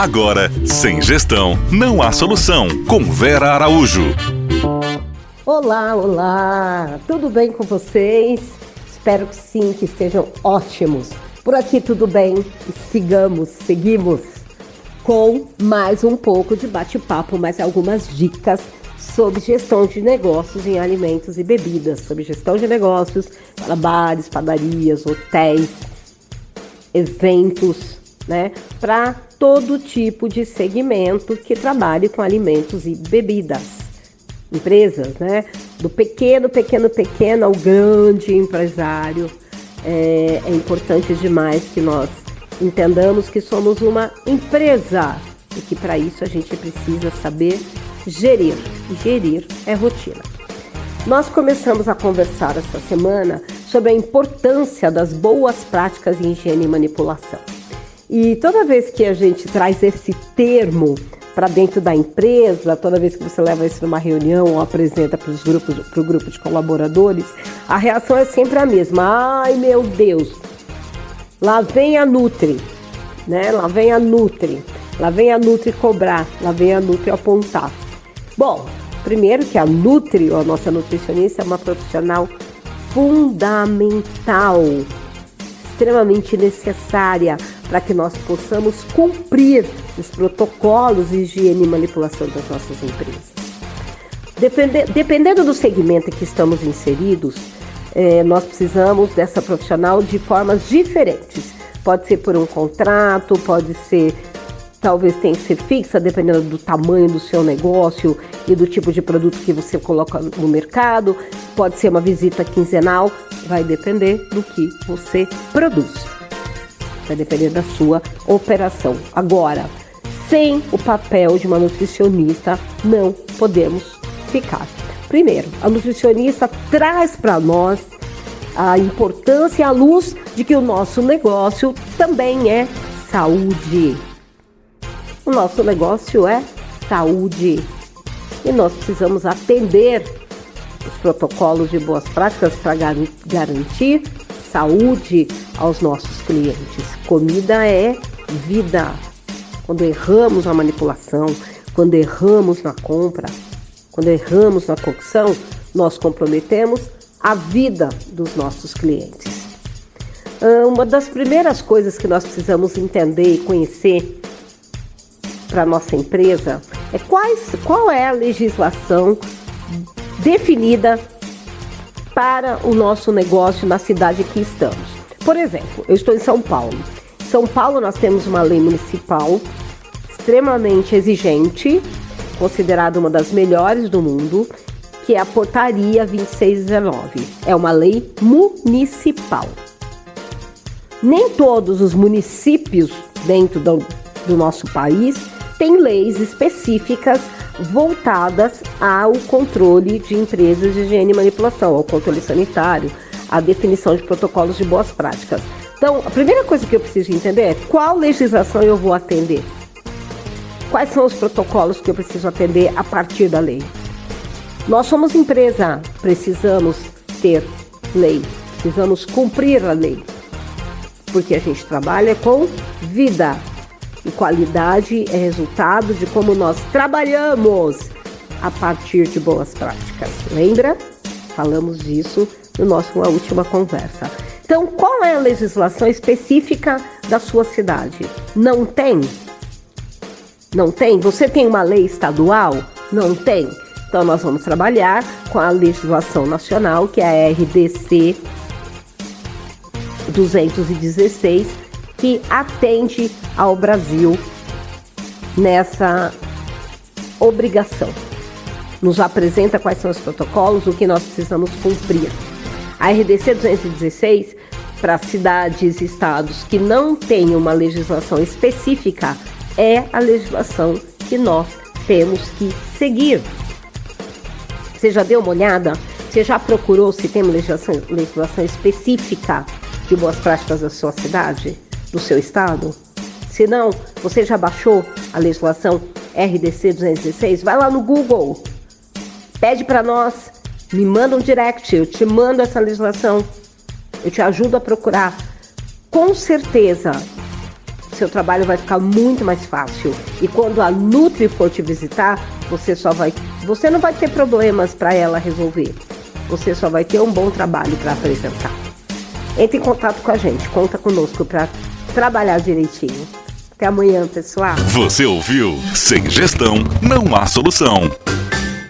Agora, sem gestão, não há solução. Com Vera Araújo. Olá, olá! Tudo bem com vocês? Espero que sim, que estejam ótimos. Por aqui tudo bem? Sigamos, seguimos com mais um pouco de bate-papo, mais algumas dicas sobre gestão de negócios em alimentos e bebidas, sobre gestão de negócios para bares, padarias, hotéis, eventos, né? Para todo tipo de segmento que trabalhe com alimentos e bebidas. Empresas, né? Do pequeno, pequeno, pequeno ao grande empresário. É, é importante demais que nós entendamos que somos uma empresa e que para isso a gente precisa saber gerir. Gerir é rotina. Nós começamos a conversar essa semana sobre a importância das boas práticas em higiene e manipulação. E toda vez que a gente traz esse termo para dentro da empresa, toda vez que você leva isso numa reunião ou apresenta para o grupo de colaboradores, a reação é sempre a mesma. Ai meu Deus, lá vem a Nutri, né? Lá vem a Nutri, lá vem a Nutri cobrar, lá vem a Nutri apontar. Bom, primeiro que a Nutri, a nossa nutricionista, é uma profissional fundamental, extremamente necessária para que nós possamos cumprir os protocolos de higiene e manipulação das nossas empresas. dependendo do segmento em que estamos inseridos, é, nós precisamos dessa profissional de formas diferentes. Pode ser por um contrato, pode ser, talvez tenha que ser fixa, dependendo do tamanho do seu negócio e do tipo de produto que você coloca no mercado. Pode ser uma visita quinzenal, vai depender do que você produz vai depender da sua operação. Agora, sem o papel de uma nutricionista, não podemos ficar. Primeiro, a nutricionista traz para nós a importância e a luz de que o nosso negócio também é saúde. O nosso negócio é saúde. E nós precisamos atender os protocolos de boas práticas para garantir saúde aos nossos clientes. Comida é vida. Quando erramos na manipulação, quando erramos na compra, quando erramos na cocção, nós comprometemos a vida dos nossos clientes. Ah, uma das primeiras coisas que nós precisamos entender e conhecer para nossa empresa é quais, qual é a legislação definida para o nosso negócio na cidade que estamos. Por exemplo, eu estou em São Paulo. Em São Paulo nós temos uma lei municipal extremamente exigente, considerada uma das melhores do mundo, que é a Portaria 2619. É uma lei municipal. Nem todos os municípios dentro do, do nosso país têm leis específicas voltadas ao controle de empresas de higiene e manipulação, ao controle sanitário, a definição de protocolos de boas práticas. Então, a primeira coisa que eu preciso entender é qual legislação eu vou atender. Quais são os protocolos que eu preciso atender a partir da lei? Nós somos empresa, precisamos ter lei, precisamos cumprir a lei, porque a gente trabalha com vida e qualidade é resultado de como nós trabalhamos a partir de boas práticas. Lembra? Falamos disso no nosso última conversa. Então, qual é a legislação específica da sua cidade? Não tem? Não tem? Você tem uma lei estadual? Não tem. Então, nós vamos trabalhar com a legislação nacional, que é a RDC 216, que atende ao Brasil nessa obrigação. Nos apresenta quais são os protocolos, o que nós precisamos cumprir. A RDC 216 para cidades e estados que não têm uma legislação específica é a legislação que nós temos que seguir. Você já deu uma olhada? Você já procurou se tem uma legislação, legislação específica de boas práticas da sua cidade, do seu estado? Se não, você já baixou a legislação RDC 216? Vai lá no Google, pede para nós, me manda um direct, eu te mando essa legislação, eu te ajudo a procurar. Com certeza, seu trabalho vai ficar muito mais fácil. E quando a Nutri for te visitar, você só vai, você não vai ter problemas para ela resolver. Você só vai ter um bom trabalho para apresentar. Entre em contato com a gente, conta conosco para trabalhar direitinho. Até amanhã, pessoal. Você ouviu? Sem gestão não há solução.